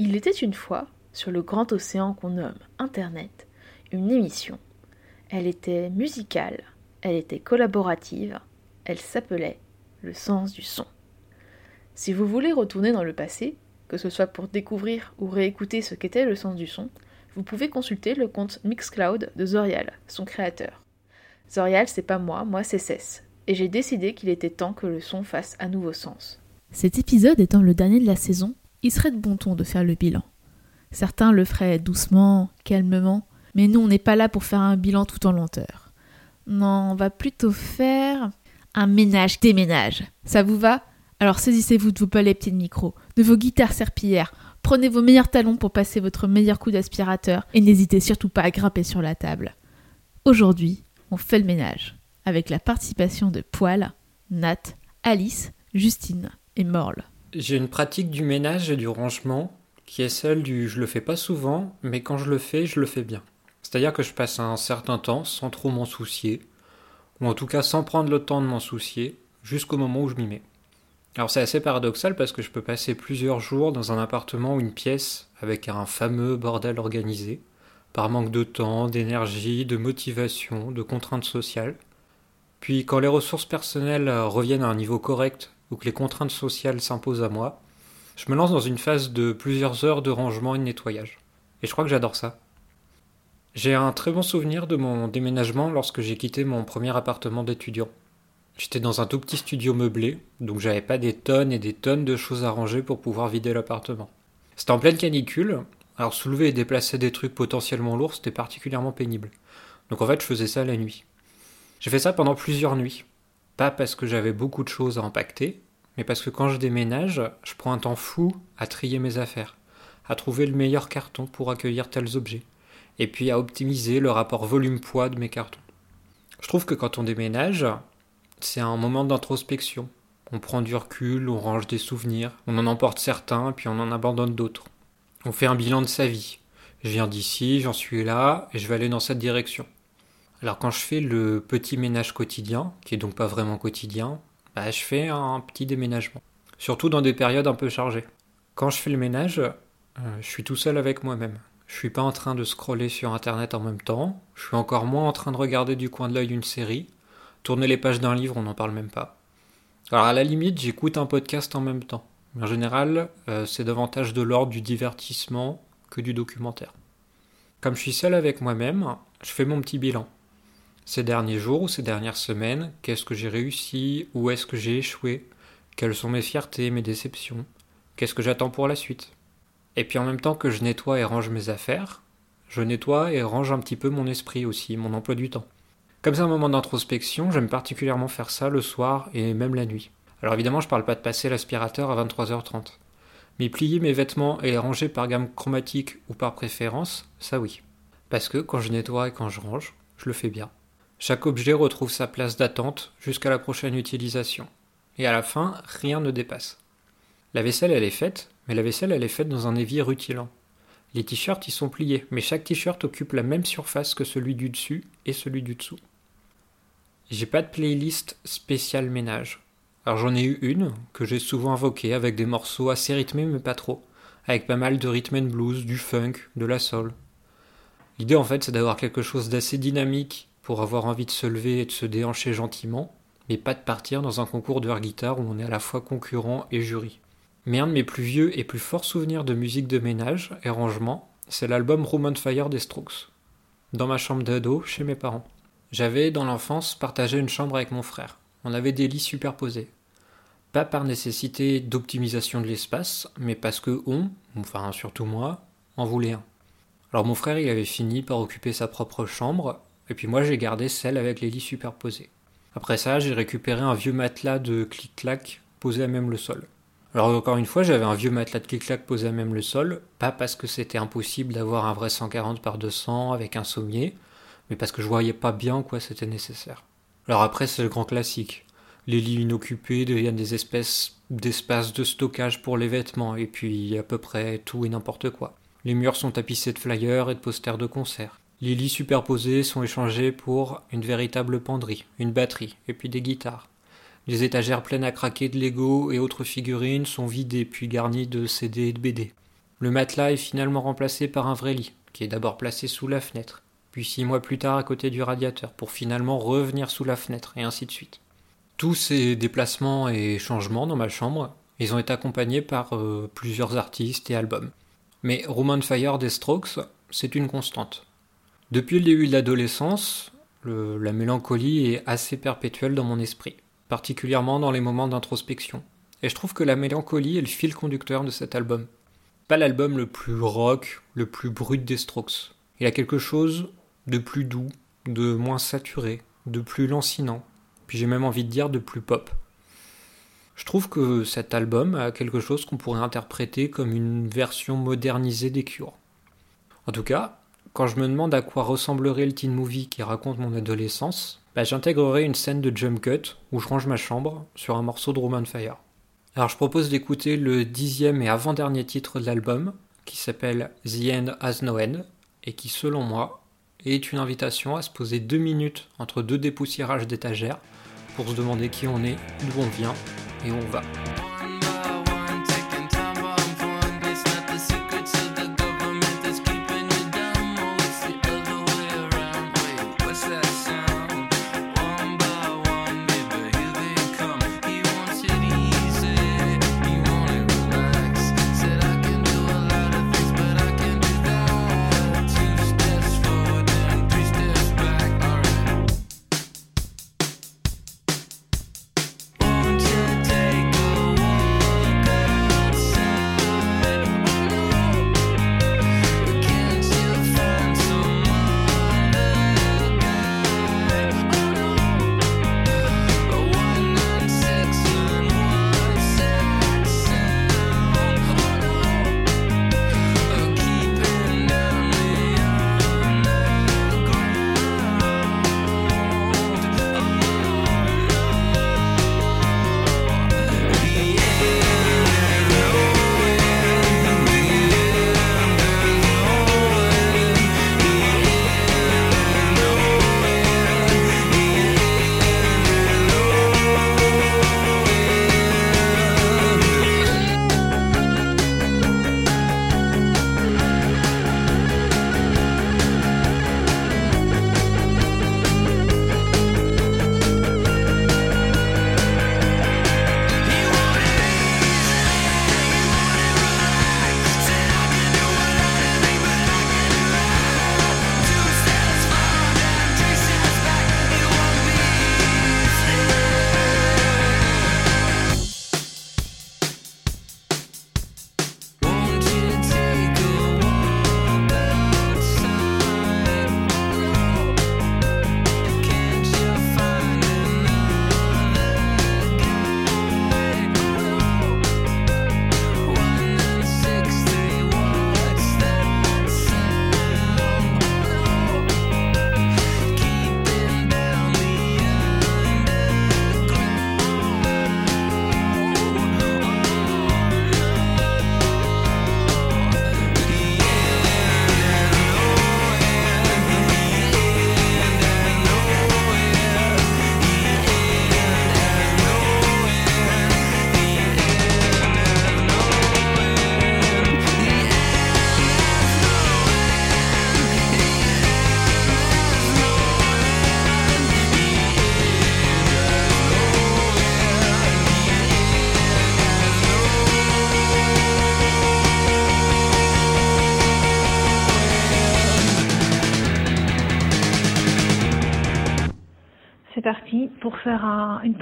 Il était une fois, sur le grand océan qu'on nomme Internet, une émission. Elle était musicale, elle était collaborative, elle s'appelait Le sens du son. Si vous voulez retourner dans le passé, que ce soit pour découvrir ou réécouter ce qu'était le sens du son, vous pouvez consulter le compte Mixcloud de Zorial, son créateur. Zorial, c'est pas moi, moi c'est Cess, et j'ai décidé qu'il était temps que le son fasse à nouveau sens. Cet épisode étant le dernier de la saison, il serait de bon ton de faire le bilan. Certains le feraient doucement, calmement, mais nous on n'est pas là pour faire un bilan tout en lenteur. Non, on va plutôt faire un ménage-déménage. Ça vous va? Alors saisissez-vous de vos palettes de micro, de vos guitares serpillères, prenez vos meilleurs talons pour passer votre meilleur coup d'aspirateur et n'hésitez surtout pas à grimper sur la table. Aujourd'hui, on fait le ménage, avec la participation de Poil, Nat, Alice, Justine et Morle. J'ai une pratique du ménage et du rangement qui est celle du je le fais pas souvent, mais quand je le fais, je le fais bien. C'est-à-dire que je passe un certain temps sans trop m'en soucier, ou en tout cas sans prendre le temps de m'en soucier, jusqu'au moment où je m'y mets. Alors c'est assez paradoxal parce que je peux passer plusieurs jours dans un appartement ou une pièce avec un fameux bordel organisé, par manque de temps, d'énergie, de motivation, de contraintes sociales. Puis quand les ressources personnelles reviennent à un niveau correct ou que les contraintes sociales s'imposent à moi, je me lance dans une phase de plusieurs heures de rangement et de nettoyage. Et je crois que j'adore ça. J'ai un très bon souvenir de mon déménagement lorsque j'ai quitté mon premier appartement d'étudiant. J'étais dans un tout petit studio meublé, donc j'avais pas des tonnes et des tonnes de choses à ranger pour pouvoir vider l'appartement. C'était en pleine canicule, alors soulever et déplacer des trucs potentiellement lourds, c'était particulièrement pénible. Donc en fait, je faisais ça la nuit. J'ai fait ça pendant plusieurs nuits. Pas parce que j'avais beaucoup de choses à impacter, mais parce que quand je déménage, je prends un temps fou à trier mes affaires, à trouver le meilleur carton pour accueillir tels objets, et puis à optimiser le rapport volume-poids de mes cartons. Je trouve que quand on déménage, c'est un moment d'introspection. On prend du recul, on range des souvenirs, on en emporte certains, puis on en abandonne d'autres. On fait un bilan de sa vie. Je viens d'ici, j'en suis là, et je vais aller dans cette direction. Alors quand je fais le petit ménage quotidien, qui est donc pas vraiment quotidien, bah, je fais un petit déménagement. Surtout dans des périodes un peu chargées. Quand je fais le ménage, euh, je suis tout seul avec moi-même. Je suis pas en train de scroller sur internet en même temps, je suis encore moins en train de regarder du coin de l'œil une série, tourner les pages d'un livre, on n'en parle même pas. Alors à la limite, j'écoute un podcast en même temps. Mais en général, euh, c'est davantage de l'ordre du divertissement que du documentaire. Comme je suis seul avec moi-même, je fais mon petit bilan ces derniers jours ou ces dernières semaines, qu'est-ce que j'ai réussi, où est-ce que j'ai échoué, quelles sont mes fiertés, mes déceptions, qu'est-ce que j'attends pour la suite. Et puis en même temps que je nettoie et range mes affaires, je nettoie et range un petit peu mon esprit aussi, mon emploi du temps. Comme c'est un moment d'introspection, j'aime particulièrement faire ça le soir et même la nuit. Alors évidemment, je parle pas de passer l'aspirateur à 23h30. Mais plier mes vêtements et les ranger par gamme chromatique ou par préférence, ça oui. Parce que quand je nettoie et quand je range, je le fais bien. Chaque objet retrouve sa place d'attente jusqu'à la prochaine utilisation. Et à la fin, rien ne dépasse. La vaisselle, elle est faite, mais la vaisselle, elle est faite dans un évier rutilant. Les t-shirts y sont pliés, mais chaque t-shirt occupe la même surface que celui du dessus et celui du dessous. J'ai pas de playlist spéciale ménage. Alors j'en ai eu une, que j'ai souvent invoquée avec des morceaux assez rythmés mais pas trop, avec pas mal de rhythm and blues, du funk, de la soul. L'idée en fait c'est d'avoir quelque chose d'assez dynamique pour avoir envie de se lever et de se déhancher gentiment, mais pas de partir dans un concours de air guitare où on est à la fois concurrent et jury. Mais un de mes plus vieux et plus forts souvenirs de musique de ménage et rangement, c'est l'album Room on Fire des Strokes. Dans ma chambre d'ado, chez mes parents. J'avais, dans l'enfance, partagé une chambre avec mon frère. On avait des lits superposés. Pas par nécessité d'optimisation de l'espace, mais parce que on, enfin surtout moi, en voulait un. Alors mon frère, il avait fini par occuper sa propre chambre, et puis moi, j'ai gardé celle avec les lits superposés. Après ça, j'ai récupéré un vieux matelas de clic-clac posé à même le sol. Alors encore une fois, j'avais un vieux matelas de clic-clac posé à même le sol, pas parce que c'était impossible d'avoir un vrai 140 par 200 avec un sommier, mais parce que je voyais pas bien quoi c'était nécessaire. Alors après, c'est le grand classique. Les lits inoccupés deviennent des espèces d'espaces de stockage pour les vêtements, et puis à peu près tout et n'importe quoi. Les murs sont tapissés de flyers et de posters de concerts. Les lits superposés sont échangés pour une véritable penderie, une batterie, et puis des guitares. Les étagères pleines à craquer de Lego et autres figurines sont vidées puis garnies de CD et de BD. Le matelas est finalement remplacé par un vrai lit, qui est d'abord placé sous la fenêtre, puis six mois plus tard à côté du radiateur, pour finalement revenir sous la fenêtre, et ainsi de suite. Tous ces déplacements et changements dans ma chambre, ils ont été accompagnés par euh, plusieurs artistes et albums. Mais Roman Fire des Strokes, c'est une constante. Depuis le début de l'adolescence, la mélancolie est assez perpétuelle dans mon esprit, particulièrement dans les moments d'introspection. Et je trouve que la mélancolie est le fil conducteur de cet album. Pas l'album le plus rock, le plus brut des Strokes. Il a quelque chose de plus doux, de moins saturé, de plus lancinant, puis j'ai même envie de dire de plus pop. Je trouve que cet album a quelque chose qu'on pourrait interpréter comme une version modernisée des Cures. En tout cas, quand je me demande à quoi ressemblerait le teen movie qui raconte mon adolescence, bah, j'intégrerai une scène de jump cut où je range ma chambre sur un morceau de Roman Fire. Alors je propose d'écouter le dixième et avant-dernier titre de l'album, qui s'appelle The End Has No End, et qui selon moi est une invitation à se poser deux minutes entre deux dépoussiérages d'étagères pour se demander qui on est, d'où on vient et où on va.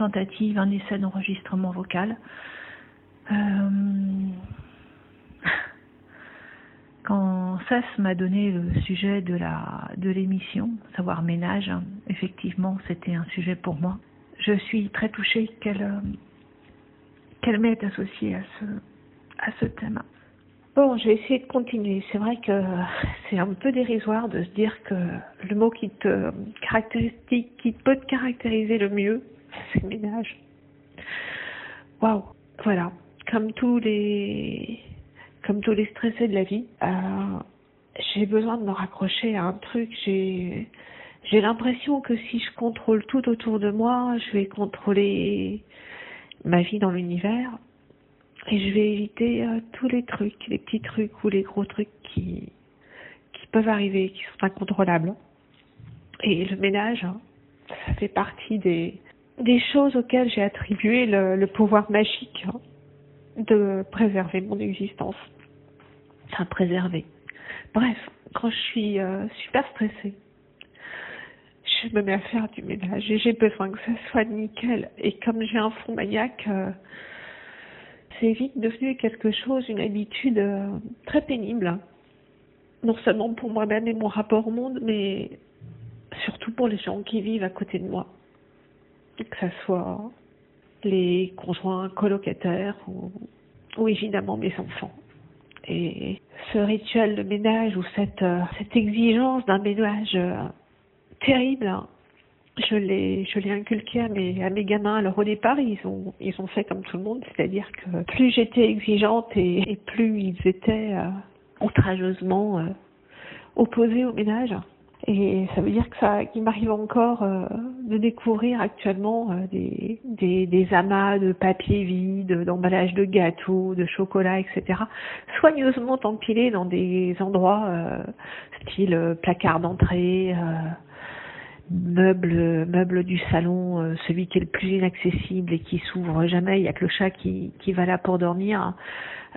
Tentative, un essai d'enregistrement vocal. Euh, quand Sas m'a donné le sujet de l'émission, savoir ménage, effectivement, c'était un sujet pour moi. Je suis très touchée qu'elle euh, qu'elle m'ait associée à ce à ce thème. Bon, je vais essayer de continuer. C'est vrai que c'est un peu dérisoire de se dire que le mot qui te caractérise, qui peut te caractériser le mieux, c'est ménage. Waouh, voilà. Comme tous les, comme tous les stressés de la vie, euh, j'ai besoin de me raccrocher à un truc. J'ai, j'ai l'impression que si je contrôle tout autour de moi, je vais contrôler ma vie dans l'univers. Et je vais éviter euh, tous les trucs, les petits trucs ou les gros trucs qui, qui peuvent arriver, qui sont incontrôlables. Et le ménage, hein, ça fait partie des, des choses auxquelles j'ai attribué le, le, pouvoir magique de préserver mon existence. Enfin, préserver. Bref, quand je suis euh, super stressée, je me mets à faire du ménage et j'ai besoin que ça soit nickel. Et comme j'ai un fond maniaque, euh, c'est vite devenu quelque chose, une habitude euh, très pénible. Non seulement pour moi-même et mon rapport au monde, mais surtout pour les gens qui vivent à côté de moi. Que ce soit les conjoints colocataires ou, ou évidemment mes enfants. Et ce rituel de ménage ou cette, euh, exigence d'un ménage euh, terrible, hein, je l'ai je inculqué à mes gamins alors au départ ils ont ils ont fait comme tout le monde c'est-à-dire que plus j'étais exigeante et, plus ils étaient euh, outrageusement opposés au ménage et ça veut dire que ça qu'il m'arrive encore euh, de découvrir actuellement euh, des, des des amas de papier vide d'emballage de gâteaux de chocolat etc soigneusement empilés dans des endroits euh, style placard d'entrée meuble meuble du salon, euh, celui qui est le plus inaccessible et qui s'ouvre jamais. Il y a que le chat qui, qui va là pour dormir.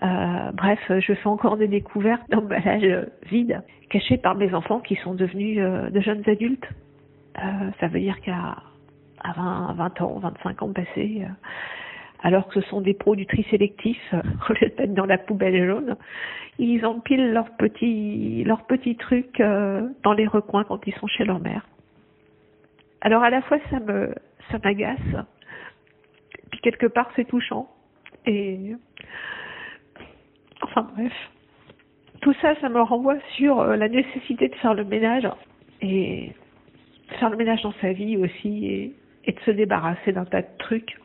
Euh, bref, je fais encore des découvertes d'emballage vide, cachés par mes enfants qui sont devenus euh, de jeunes adultes. Euh, ça veut dire qu'à à 20, 20 ans, 25 ans passés, euh, alors que ce sont des pros du tri sélectif, au lieu dans la poubelle jaune, ils empilent leurs petits, leurs petits trucs dans les recoins quand ils sont chez leur mère. Alors à la fois ça me ça m'agace, puis quelque part c'est touchant. Et enfin bref, tout ça, ça me renvoie sur euh, la nécessité de faire le ménage et faire le ménage dans sa vie aussi et, de se débarrasser d'un tas de trucs,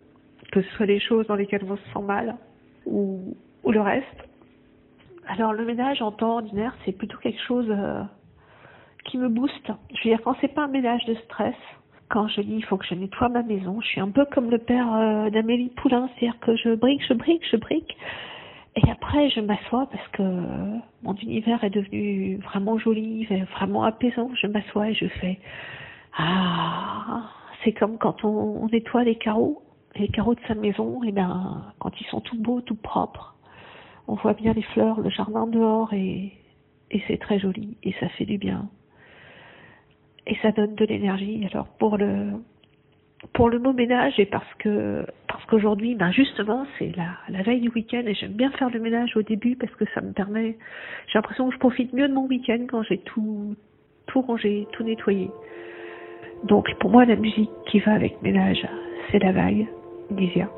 que ce soit les choses dans lesquelles on se sent mal ou, ou le reste. Alors le ménage en temps ordinaire, c'est plutôt quelque chose euh, qui me booste. Je veux dire, quand c'est pas un ménage de stress, quand je dis il faut que je nettoie ma maison, je suis un peu comme le père euh, d'Amélie Poulain, c'est-à-dire que je brique, je brique, je brique, et après je m'assois parce que mon univers est devenu vraiment joli, vraiment apaisant. Je m'assois et je fais ah, c'est comme quand on, nettoie les carreaux, les carreaux de sa maison, et ben quand ils sont tout beaux, tout propres, on voit bien les fleurs, le jardin dehors et et c'est très joli et ça fait du bien et ça donne de l'énergie. Alors pour le pour le mot ménage et parce que parce qu'aujourd'hui, ben justement, c'est la, la veille du week-end et j'aime bien faire le ménage au début parce que ça me permet. J'ai l'impression que je profite mieux de mon week-end quand j'ai tout tout rangé, tout nettoyé. Donc pour moi, la musique qui va avec ménage, c'est la vague d'Isia.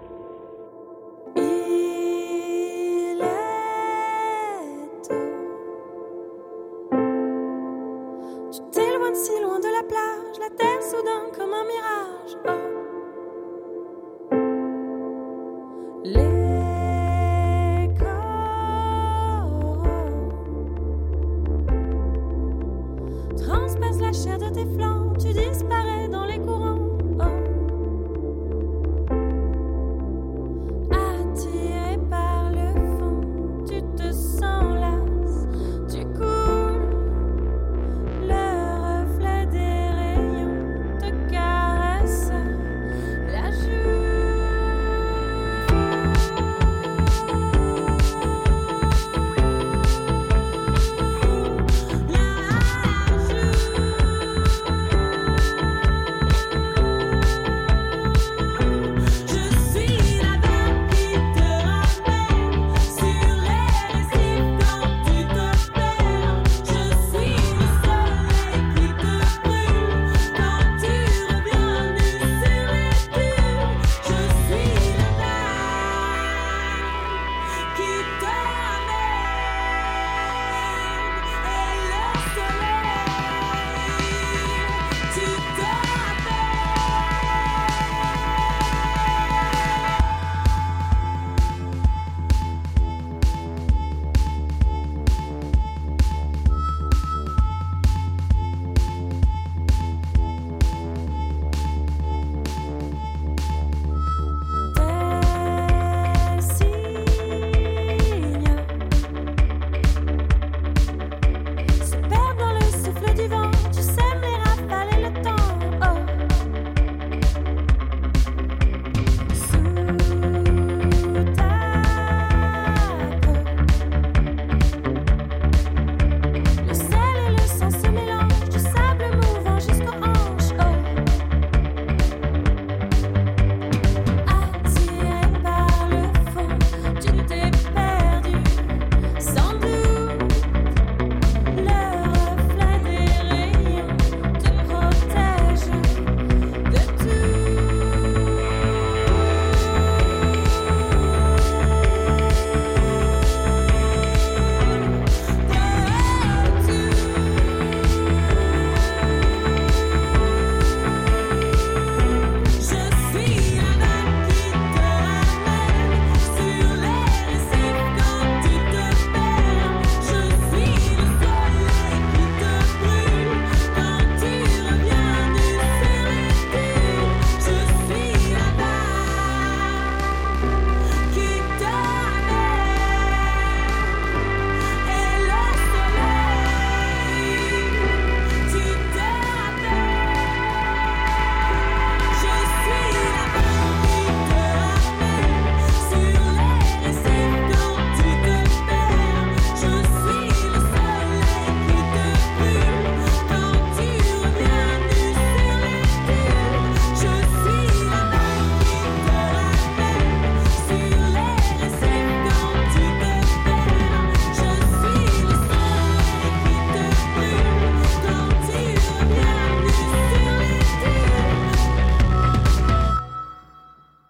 comme un mirage. Oh.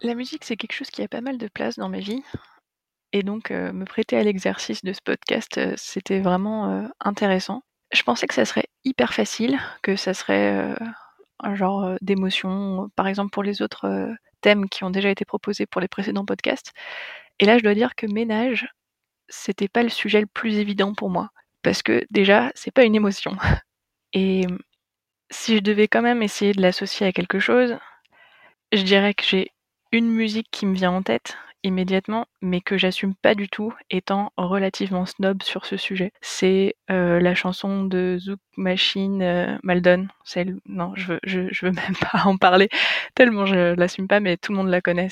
La musique, c'est quelque chose qui a pas mal de place dans ma vie. Et donc, me prêter à l'exercice de ce podcast, c'était vraiment intéressant. Je pensais que ça serait hyper facile, que ça serait un genre d'émotion, par exemple pour les autres thèmes qui ont déjà été proposés pour les précédents podcasts. Et là, je dois dire que ménage, c'était pas le sujet le plus évident pour moi. Parce que déjà, c'est pas une émotion. Et si je devais quand même essayer de l'associer à quelque chose, je dirais que j'ai une musique qui me vient en tête immédiatement, mais que j'assume pas du tout, étant relativement snob sur ce sujet. C'est euh, la chanson de Zouk Machine euh, Maldon. Non, je veux, veux même pas en parler tellement je l'assume pas, mais tout le monde la connaît.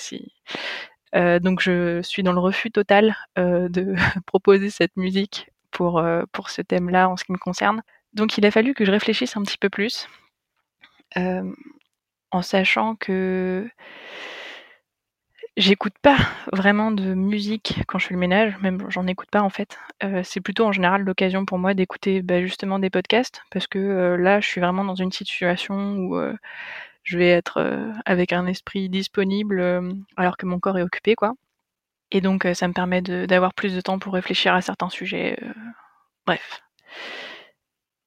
Euh, donc je suis dans le refus total de proposer cette musique pour pour ce thème-là en ce qui me concerne. Donc il a fallu que je réfléchisse un petit peu plus, en sachant que J'écoute pas vraiment de musique quand je fais le ménage, même j'en écoute pas en fait. Euh, c'est plutôt en général l'occasion pour moi d'écouter bah, justement des podcasts parce que euh, là je suis vraiment dans une situation où euh, je vais être avec un esprit disponible alors que mon corps est occupé quoi. Et donc ça me permet d'avoir plus de temps pour réfléchir à certains sujets. bref.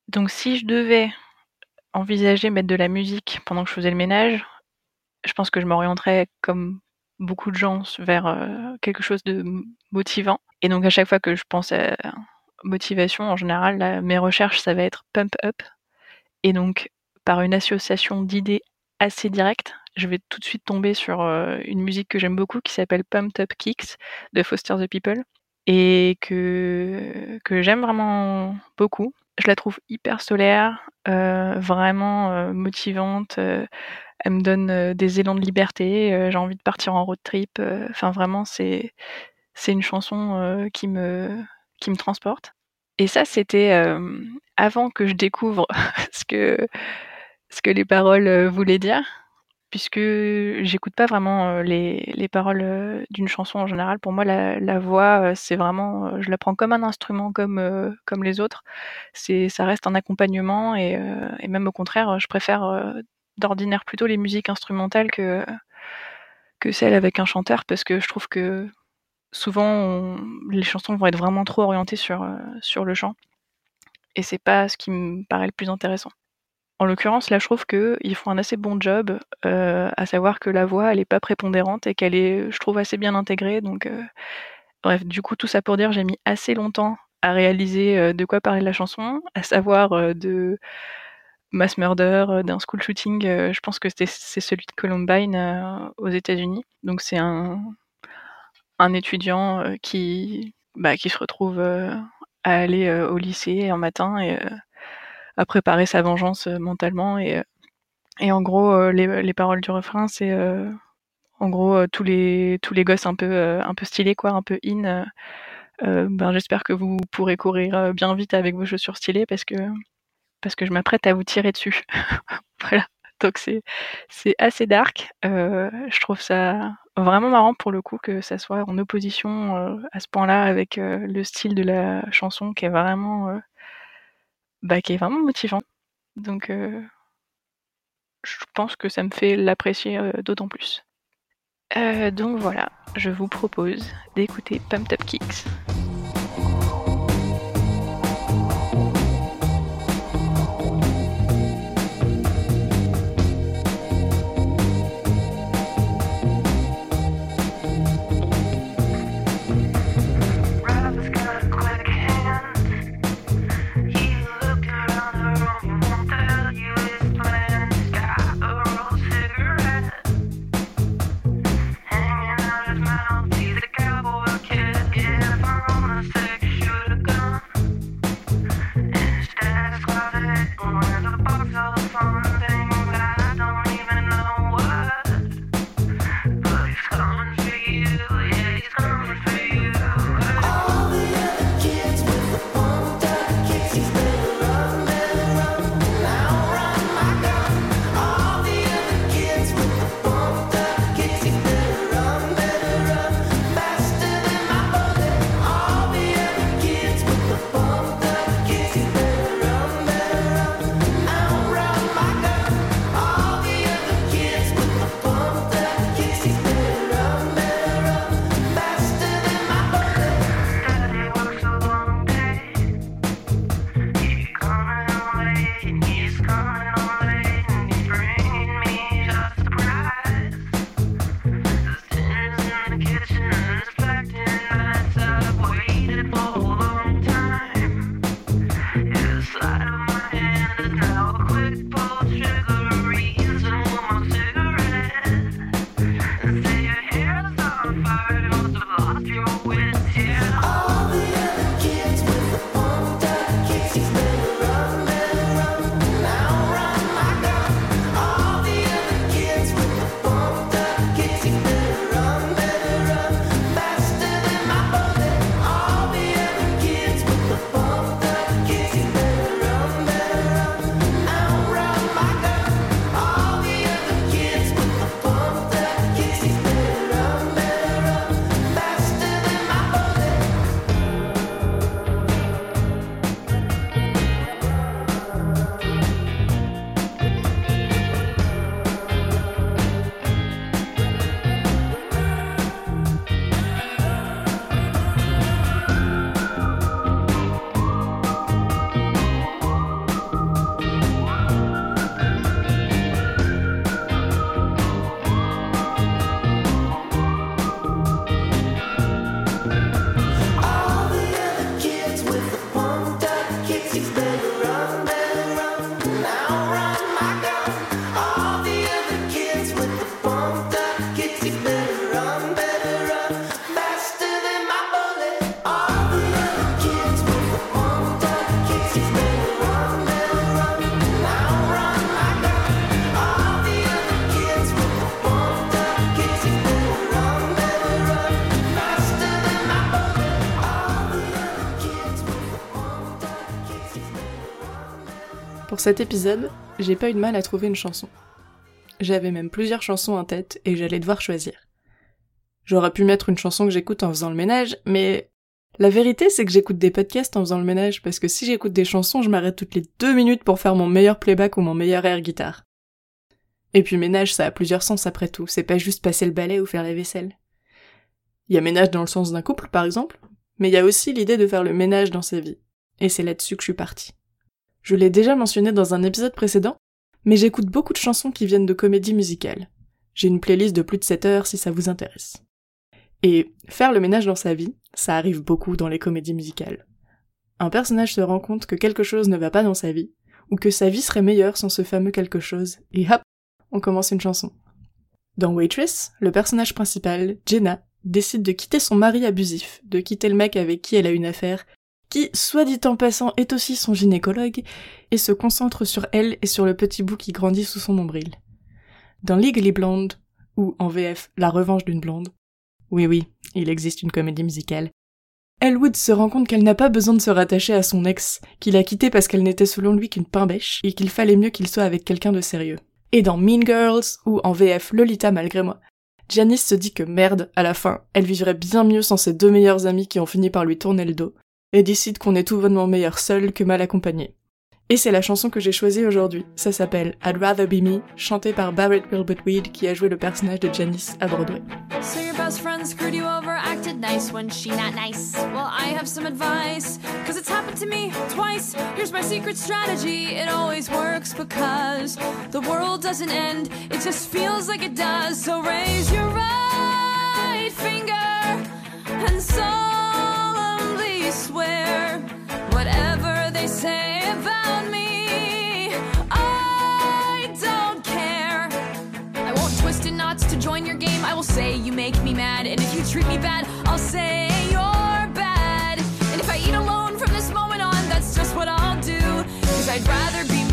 Donc si je devais envisager mettre de la musique pendant que je faisais le ménage, je pense que je m'orienterais comme beaucoup de gens vers euh, quelque chose de motivant. Et donc à chaque fois que je pense à motivation, en général, mes recherches, ça va être pump up. Et donc par une association d'idées assez directes, je vais tout de suite tomber sur euh, une musique que j'aime beaucoup qui s'appelle Pumped Up Kicks de Foster the People et que, que j'aime vraiment beaucoup. Je la trouve hyper solaire, euh, vraiment motivante elle me donne des élans de liberté, j'ai envie de partir en road trip. Enfin, vraiment, c'est c'est une chanson qui me qui me transporte. Et ça, c'était avant que je découvre ce que ce que les paroles voulaient dire, puisque j'écoute pas vraiment les, les paroles d'une chanson en général. Pour moi, la, la voix, c'est vraiment, je la prends comme un instrument, comme comme les autres. C'est, ça reste un accompagnement et, et même au contraire, je préfère d'ordinaire plutôt les musiques instrumentales que, que celles avec un chanteur parce que je trouve que souvent les chansons vont être vraiment trop orientées sur, euh, sur le chant et c'est pas ce qui me paraît le plus intéressant. En l'occurrence, là, je trouve qu'ils font un assez bon job, euh, à savoir que la voix, elle est pas prépondérante et qu'elle est, je trouve, assez bien intégrée. Donc, euh, bref, du coup, tout ça pour dire, j'ai mis assez longtemps à réaliser de quoi parler la chanson, à savoir de mass murder, euh, d'un school shooting. Euh, je pense que c'est celui de Columbine euh, aux États-Unis. Donc c'est un, un étudiant qui, bah, qui se retrouve à aller au lycée un matin et à préparer sa vengeance mentalement. Et, et en gros, les, les paroles du refrain, c'est en gros tous les tous les gosses un peu un peu stylés quoi, un peu in. ben j'espère que vous pourrez courir bien vite avec vos chaussures stylées parce que parce que je m'apprête à vous tirer dessus. voilà. Donc c'est assez dark. Euh, je trouve ça vraiment marrant pour le coup que ça soit en opposition euh, à ce point-là avec euh, le style de la chanson qui est vraiment bah, qui est vraiment motivant. Donc je pense que ça me fait l'apprécier d'autant plus. donc voilà, je vous propose d'écouter Pump Up Kicks. Pour cet épisode, j'ai pas eu de mal à trouver une chanson. J'avais même plusieurs chansons en tête et j'allais devoir choisir. J'aurais pu mettre une chanson que j'écoute en faisant le ménage, mais la vérité c'est que j'écoute des podcasts en faisant le ménage parce que si j'écoute des chansons, je m'arrête toutes les deux minutes pour faire mon meilleur playback ou mon meilleur air guitare. Et puis ménage, ça a plusieurs sens après tout, c'est pas juste passer le balai ou faire la vaisselle. Il y a ménage dans le sens d'un couple, par exemple, mais il y a aussi l'idée de faire le ménage dans sa vie. Et c'est là-dessus que je suis partie. Je l'ai déjà mentionné dans un épisode précédent, mais j'écoute beaucoup de chansons qui viennent de comédies musicales. J'ai une playlist de plus de 7 heures si ça vous intéresse. Et faire le ménage dans sa vie, ça arrive beaucoup dans les comédies musicales. Un personnage se rend compte que quelque chose ne va pas dans sa vie, ou que sa vie serait meilleure sans ce fameux quelque chose, et hop, on commence une chanson. Dans Waitress, le personnage principal, Jenna, décide de quitter son mari abusif, de quitter le mec avec qui elle a une affaire, qui, soit dit en passant, est aussi son gynécologue, et se concentre sur elle et sur le petit bout qui grandit sous son nombril. Dans Legally Blonde, ou en VF La revanche d'une blonde, oui oui, il existe une comédie musicale, Elwood se rend compte qu'elle n'a pas besoin de se rattacher à son ex, qu'il a quitté parce qu'elle n'était selon lui qu'une pain-bêche, et qu'il fallait mieux qu'il soit avec quelqu'un de sérieux. Et dans Mean Girls, ou en VF Lolita malgré moi, Janice se dit que merde, à la fin, elle vivrait bien mieux sans ses deux meilleurs amis qui ont fini par lui tourner le dos, et décide qu'on est tout bonnement meilleur seul que mal accompagné. Et c'est la chanson que j'ai choisie aujourd'hui. Ça s'appelle I'd Rather Be Me, chantée par Barrett Wilbert qui a joué le personnage de Janice à Broadway. So your best friend screwed you over, acted nice when she not nice. Well, I have some advice, cause it's happened to me twice. Here's my secret strategy, it always works because the world doesn't end, it just feels like it does. So raise your right finger and swear whatever they say about me. I don't care. I won't twist in knots to join your game. I will say you make me mad. And if you treat me bad, I'll say you're bad. And if I eat alone from this moment on, that's just what I'll do. Cause I'd rather be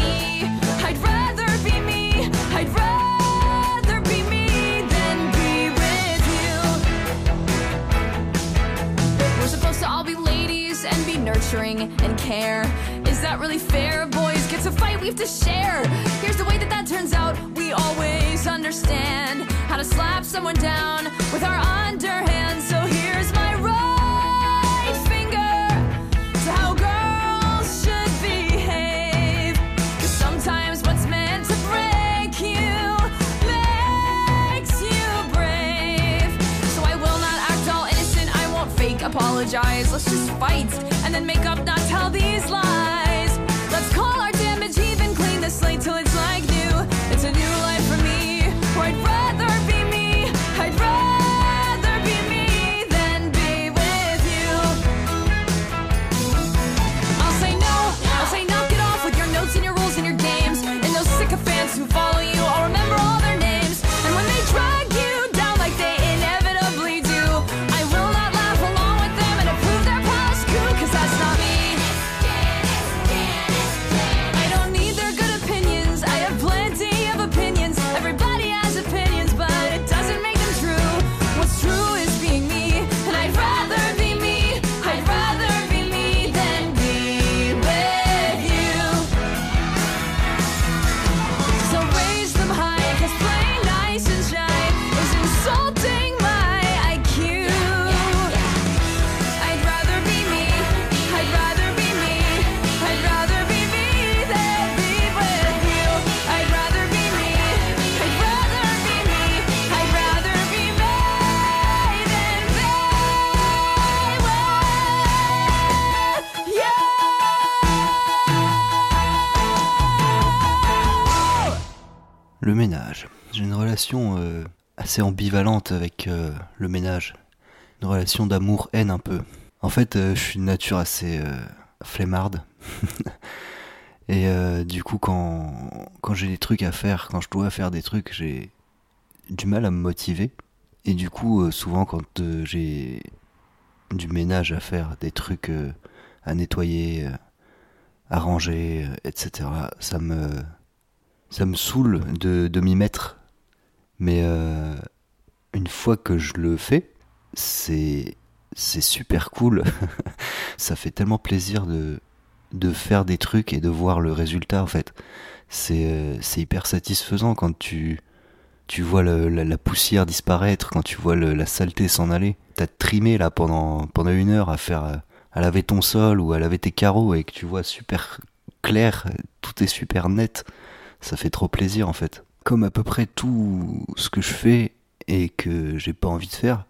nurturing and care. Is that really fair? Boys get to fight, we have to share. Here's the way that that turns out. We always understand how to slap someone down with our underhand. So here's my right finger to how girls should behave. Cause sometimes what's meant to break you makes you brave. So I will not act all innocent, I won't fake apologize. Let's just fight and make up, not tell these lies. Relation euh, assez ambivalente avec euh, le ménage. Une relation d'amour-haine un peu. En fait, euh, je suis de nature assez flemmarde. Et du coup, quand, quand j'ai des trucs à faire, quand je dois faire des trucs, j'ai du mal à me motiver. Et du coup, souvent, quand j'ai du ménage à faire, des trucs à nettoyer, à ranger, etc., ça me, ça me saoule de, de m'y mettre. Mais euh, une fois que je le fais, c'est c'est super cool. ça fait tellement plaisir de de faire des trucs et de voir le résultat en fait. C'est euh, c'est hyper satisfaisant quand tu tu vois le- la, la poussière disparaître, quand tu vois le- la saleté s'en aller. T'as trimé là pendant pendant une heure à faire à laver ton sol ou à laver tes carreaux et que tu vois super clair, tout est super net. Ça fait trop plaisir en fait. Comme à peu près tout ce que je fais et que j'ai pas envie de faire,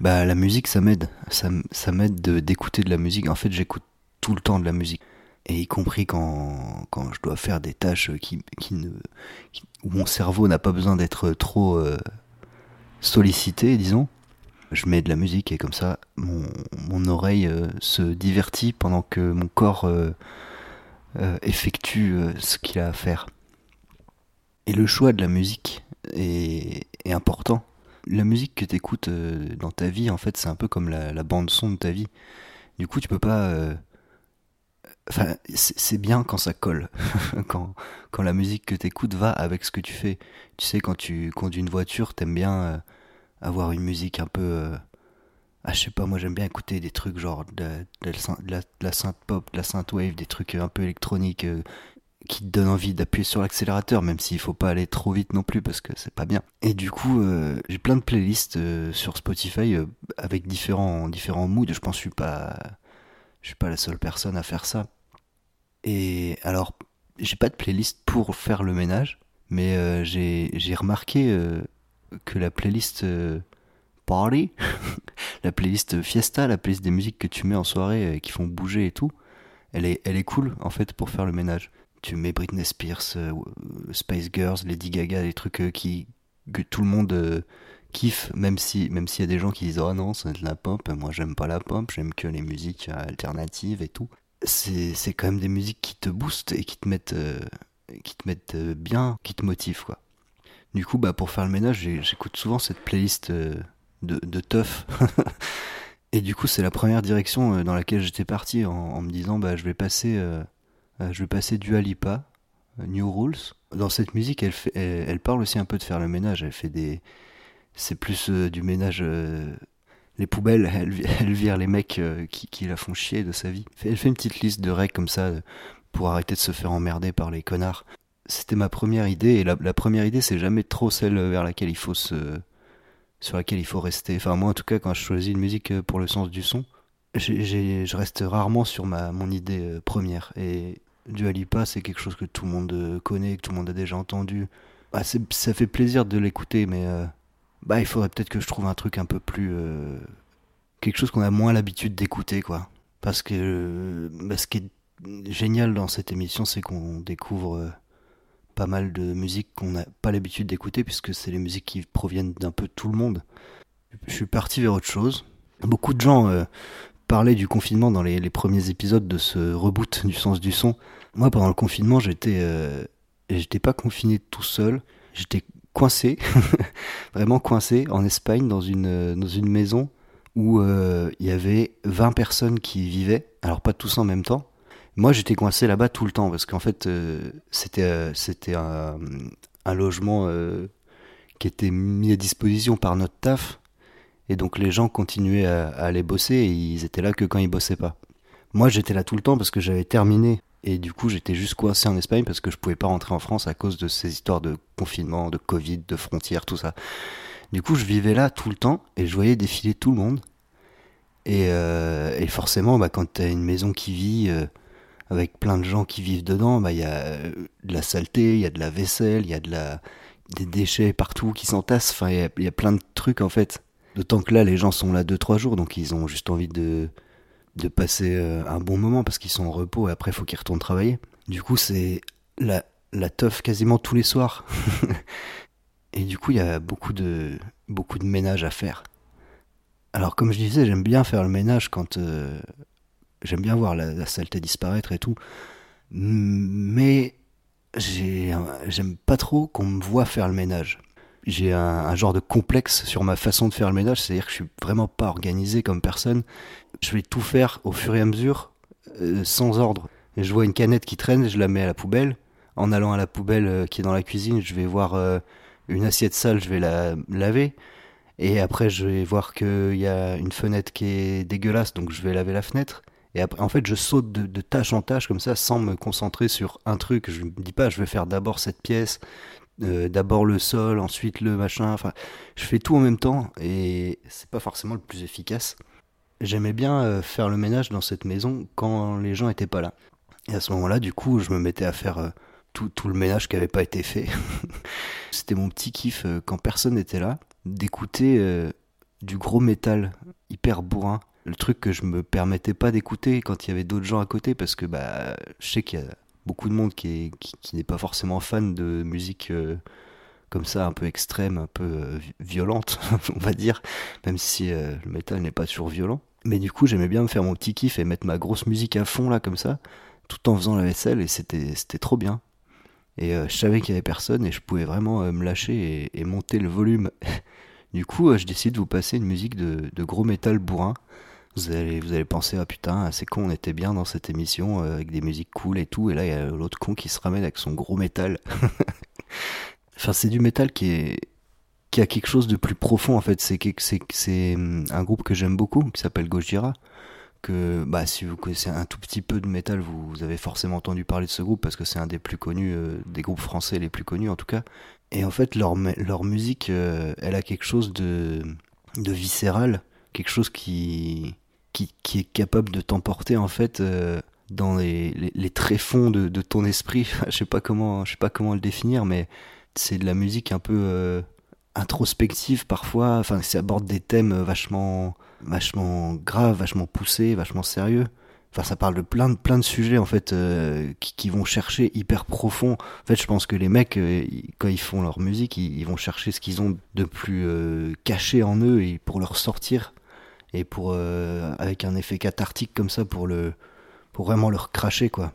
bah la musique ça m'aide. Ça, m'aide de- d'écouter de la musique. En fait, j'écoute tout le temps de la musique. Et y compris quand, quand je dois faire des tâches qui, qui ne, où mon cerveau n'a pas besoin d'être trop euh, sollicité, disons. Je mets de la musique et comme ça, mon, mon oreille euh, se divertit pendant que mon corps euh, effectue ce qu'il a à faire. Et le choix de la musique est, important. La musique que tu écoutes dans ta vie, en fait, c'est un peu comme la, la bande son de ta vie. Du coup, tu peux pas. euh, Enfin, c'est bien quand ça colle, quand, quand la musique que t'écoutes va avec ce que tu fais. Tu sais, quand tu conduis une voiture, t'aimes bien euh, avoir une musique un peu. euh, Ah, je sais pas, moi j'aime bien écouter des trucs genre de, la- de la, synth pop, de la synth wave, des trucs un peu électroniques euh, qui te donnent envie d'appuyer sur l'accélérateur, même s'il faut pas aller trop vite non plus parce que c'est pas bien. Et du coup, euh, j'ai plein de playlists euh, sur Spotify euh, avec différents, différents moods. Je pense que je suis pas, je suis pas la seule personne à faire ça. Et alors, j'ai pas de playlist pour faire le ménage, mais j'ai remarqué que la playlist Party, la playlist Fiesta, la playlist des musiques que tu mets en soirée euh, qui font bouger et tout, elle est, elle est cool en fait pour faire le ménage. Tu mets Britney Spears, euh, Spice Girls, Lady Gaga, des trucs euh, qui que tout le monde euh, kiffe, même si même s'il y a des gens qui disent oh non c'est de la pop, moi j'aime pas la pop, j'aime que les musiques euh, alternatives et tout. C'est quand même des musiques qui te boostent et qui te mettent euh, qui te mettent euh, bien, qui te motivent quoi. Du coup bah pour faire le ménage j'écoute souvent cette playlist euh, de, de teuf. et du coup c'est la première direction euh, dans laquelle j'étais parti en, en me disant bah je vais passer euh, euh, je vais passer du Alipa, euh, New Rules. Dans cette musique, elle, fait, elle, parle aussi un peu de faire le ménage. Elle fait des, c'est plus euh, du ménage. euh, les poubelles, elle, elle vire les mecs euh, qui, qui la font chier de sa vie. Elle fait une petite liste de règles comme ça euh, pour arrêter de se faire emmerder par les connards. C'était ma première idée et la, première idée, c'est jamais trop celle vers laquelle il faut se, sur laquelle il faut rester. Enfin moi en tout cas, quand je choisis une musique euh, pour le sens du son, je reste rarement sur ma mon idée euh, première et du Alipa c'est quelque chose que tout le monde euh, connaît que tout le monde a déjà entendu. Bah, ça fait plaisir de l'écouter mais euh, bah il faudrait peut-être que je trouve un truc un peu plus euh, quelque chose qu'on a moins l'habitude d'écouter quoi. Parce que bah, ce qui est génial dans cette émission c'est qu'on découvre pas mal de musique qu'on n'a pas l'habitude d'écouter puisque c'est les musiques qui proviennent d'un peu tout le monde. Je suis parti vers autre chose. Beaucoup de gens parlaient du confinement dans les, premiers épisodes de ce reboot du sens du son. Moi, pendant le confinement, j'étais, euh, j'étais pas confiné tout seul. J'étais coincé, vraiment coincé en Espagne dans une euh, dans une maison où euh, il y avait 20 personnes qui vivaient. Alors pas tous en même temps. Moi, j'étais coincé là-bas tout le temps parce qu'en fait, c'était c'était un, logement qui était mis à disposition par notre taf. Et donc les gens continuaient à, aller bosser et ils étaient là que quand ils bossaient pas. Moi j'étais là tout le temps parce que j'avais terminé et du coup j'étais juste coincé en Espagne parce que je pouvais pas rentrer en France à cause de ces histoires de confinement, de Covid, de frontières, tout ça. Du coup je vivais là tout le temps et je voyais défiler tout le monde. Et, euh, forcément bah, quand t'as une maison qui vit euh, avec plein de gens qui vivent dedans, bah il y a euh, de la saleté, il y a de la vaisselle, il y a de la des déchets partout qui s'entassent. Enfin il y a plein de trucs en fait. D'autant que là, les gens sont là 2-3 jours, donc ils ont juste envie de, de passer euh, un bon moment parce qu'ils sont en repos et après, il faut qu'ils retournent travailler. Du coup, c'est la, la teuf quasiment tous les soirs. et du coup, il y a beaucoup de, beaucoup de ménage à faire. Alors, comme je disais, j'aime bien faire le ménage quand. euh, j'aime bien voir la, saleté disparaître et tout. Mais j'aime pas trop qu'on me voit faire le ménage j'ai un, genre de complexe sur ma façon de faire le ménage, c'est-à-dire que je suis vraiment pas organisé comme personne. Je vais tout faire au fur et à mesure, euh, sans ordre. Je vois une canette qui traîne, je la mets à la poubelle. En allant à la poubelle euh, qui est dans la cuisine, je vais voir euh, une assiette sale, je vais la laver. Et après, je vais voir qu'il y a une fenêtre qui est dégueulasse, donc je vais laver la fenêtre. Et après, en fait, je saute de, de tâche en tâche comme ça, sans me concentrer sur un truc. Je me dis pas, je vais faire d'abord cette pièce, euh, d'abord le sol, ensuite le machin. Enfin, je fais tout en même temps et c'est pas forcément le plus efficace. J'aimais bien euh, faire le ménage dans cette maison quand les gens étaient pas là. Et à ce moment-là, du coup, je me mettais à faire euh, tout, tout le ménage qui avait pas été fait. C'était mon petit kiff quand personne n'était là, d'écouter du gros métal hyper bourrin. Le truc que je me permettais pas d'écouter quand il y avait d'autres gens à côté parce que bah, je sais qu'il y a beaucoup de monde qui, est, qui, qui n'est pas forcément fan de musique euh, comme ça, un peu extrême, un peu euh, vi- violente, on va dire, même si euh, le métal n'est pas toujours violent. Mais du coup, j'aimais bien me faire mon petit kiff et mettre ma grosse musique à fond là, comme ça, tout en faisant la vaisselle et c'était, trop bien. Et je savais qu'il y avait personne et je pouvais vraiment me lâcher et, monter le volume. du coup, je décide de vous passer une musique de, de gros métal bourrin. Vous allez, vous allez penser, ah putain, c'est con, on était bien dans cette émission euh, avec des musiques cool et tout. Et là, il y a l'autre con qui se ramène avec son gros métal. enfin, c'est du métal qui qui a quelque chose de plus profond en fait. C'est c'est hum, un groupe que j'aime beaucoup qui s'appelle Gojira. Que bah si vous connaissez un tout petit peu de métal, vous, avez forcément entendu parler de ce groupe parce que c'est un des plus connus, euh, des groupes français les plus connus en tout cas. Et en fait, leur leur musique, euh, elle a quelque chose de de viscéral, quelque chose qui qui, est capable de t'emporter en fait euh, dans les, les, les tréfonds de, ton esprit. je sais pas comment, je sais pas comment le définir, mais c'est de la musique un peu euh, introspective parfois. Enfin, ça aborde des thèmes vachement, vachement graves, vachement poussés, vachement sérieux. Enfin, ça parle de plein de plein de sujets en fait euh, qui, vont chercher hyper profond. En fait, je pense que les mecs, quand ils font leur musique, ils, vont chercher ce qu'ils ont de plus caché en eux et pour leur sortir et pour euh, avec un effet cathartique comme ça pour le pour vraiment leur cracher quoi.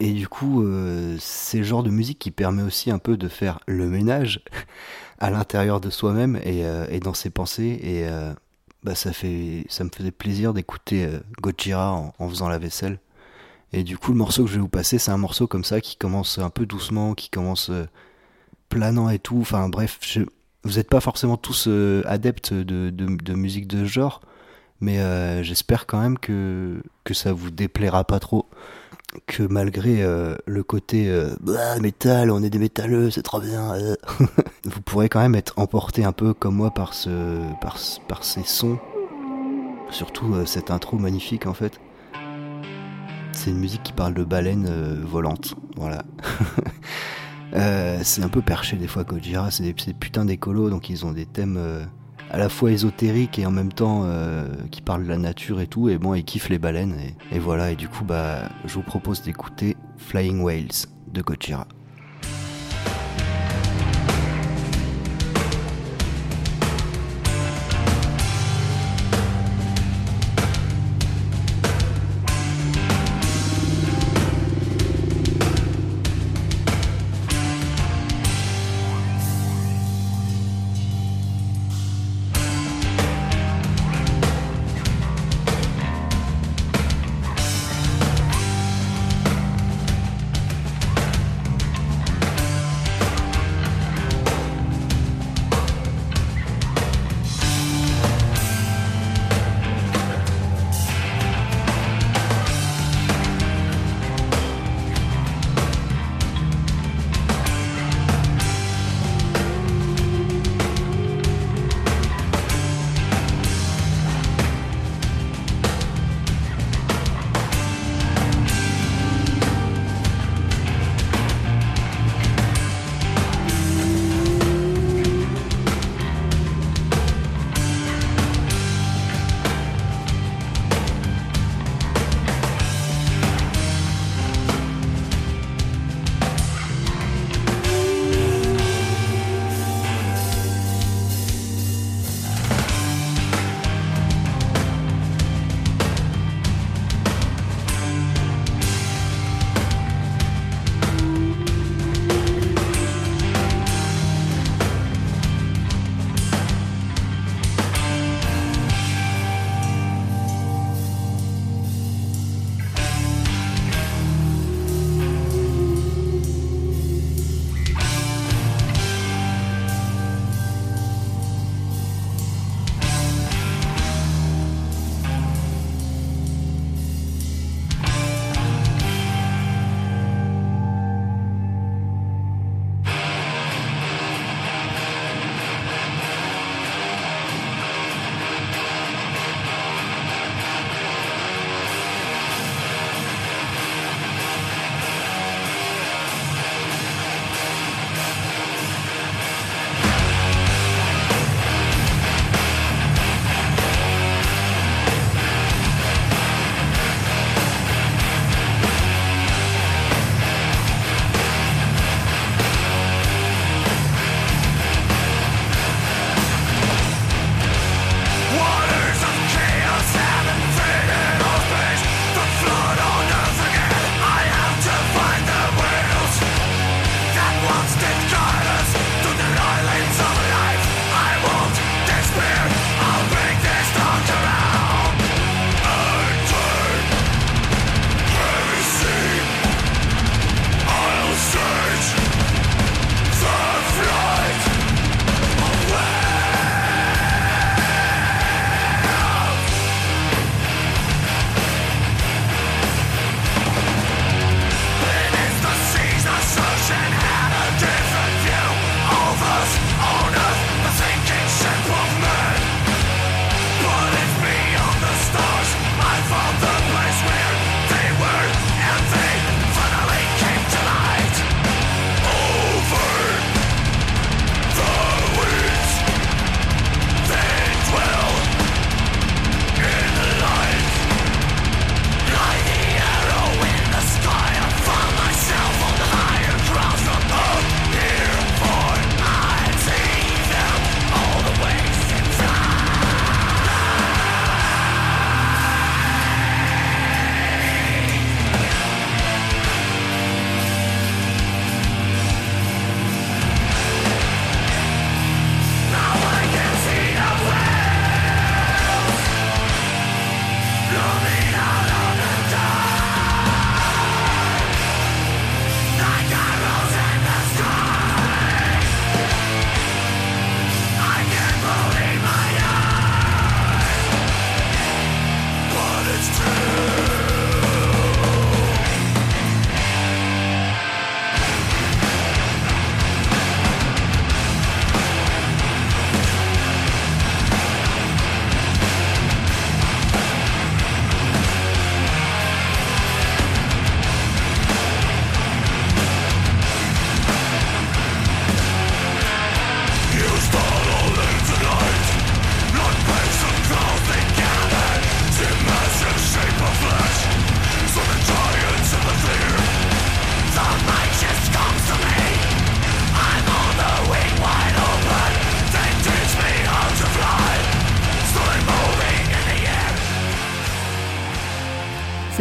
Et du coup, euh, c'est le genre de musique qui permet aussi un peu de faire le ménage à l'intérieur de soi-même et, euh, et dans ses pensées. Et euh, bah, ça, fait, ça me faisait plaisir d'écouter euh, Gojira en, en faisant la vaisselle. Et du coup, le morceau que je vais vous passer, c'est un morceau comme ça qui commence un peu doucement, qui commence euh, planant et tout. Enfin bref, je- vous n'êtes pas forcément tous euh, adeptes de, de, de musique de ce genre, mais euh, j'espère quand même que, que ça vous déplaira pas trop que malgré euh, le côté euh, bah, métal, on est des métalleux, c'est trop bien, vous pourrez quand même être emporté un peu comme moi par ce, par, par ces sons, surtout cette intro magnifique en fait. C'est une musique qui parle de baleines volantes, voilà. C'est un peu perché des fois Gojira, c'est des, des putains d'écolos, donc ils ont des thèmes à la fois ésotériques et en même temps euh, qui parlent de la nature et tout, et bon, ils kiffent les baleines, et, et voilà, et du coup, bah, je vous propose d'écouter Flying Whales de Gojira.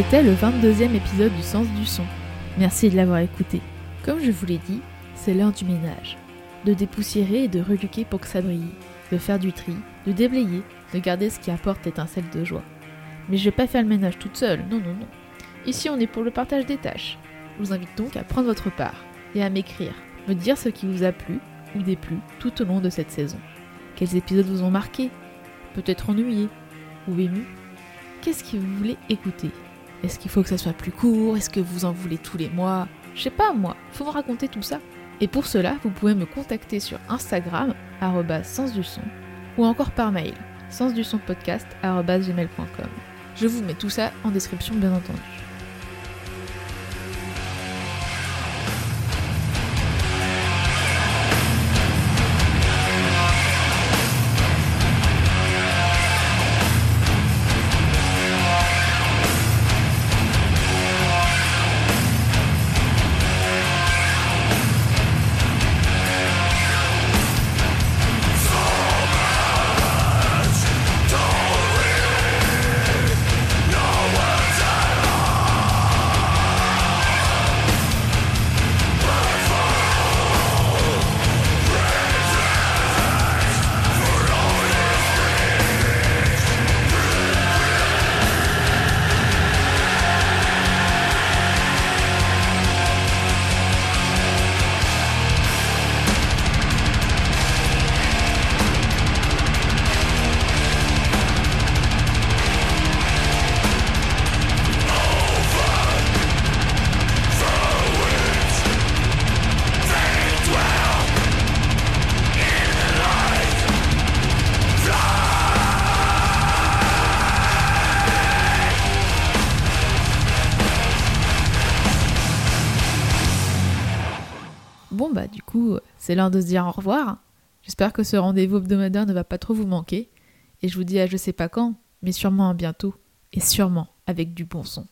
C'était le 22e épisode du Sens du Son. Merci de l'avoir écouté. Comme je vous l'ai dit, c'est l'heure du ménage. De dépoussiérer et de reluquer pour que ça brille. De faire du tri, de déblayer, de garder ce qui apporte l'étincelle de joie. Mais je vais pas faire le ménage toute seule, non, non, non. Ici, on est pour le partage des tâches. Je vous invite donc à prendre votre part et à m'écrire, me dire ce qui vous a plu ou déplu tout au long de cette saison. Quels épisodes vous ont marqué Peut-être ennuyé Ou ému Qu'est-ce que vous voulez écouter? Est-ce qu'il faut que ça soit plus court? Est-ce que vous en voulez tous les mois? Je sais pas moi, faut me raconter tout ça. Et pour cela, vous pouvez me contacter sur Instagram, sens du son, ou encore par mail, sensdusonpodcast.gmail.com. Je vous mets tout ça en description bien entendu. C'est l'heure de se dire au revoir. J'espère que ce rendez-vous hebdomadaire ne va pas trop vous manquer. Et je vous dis à je sais pas quand, mais sûrement à bientôt. Et sûrement avec du bon son.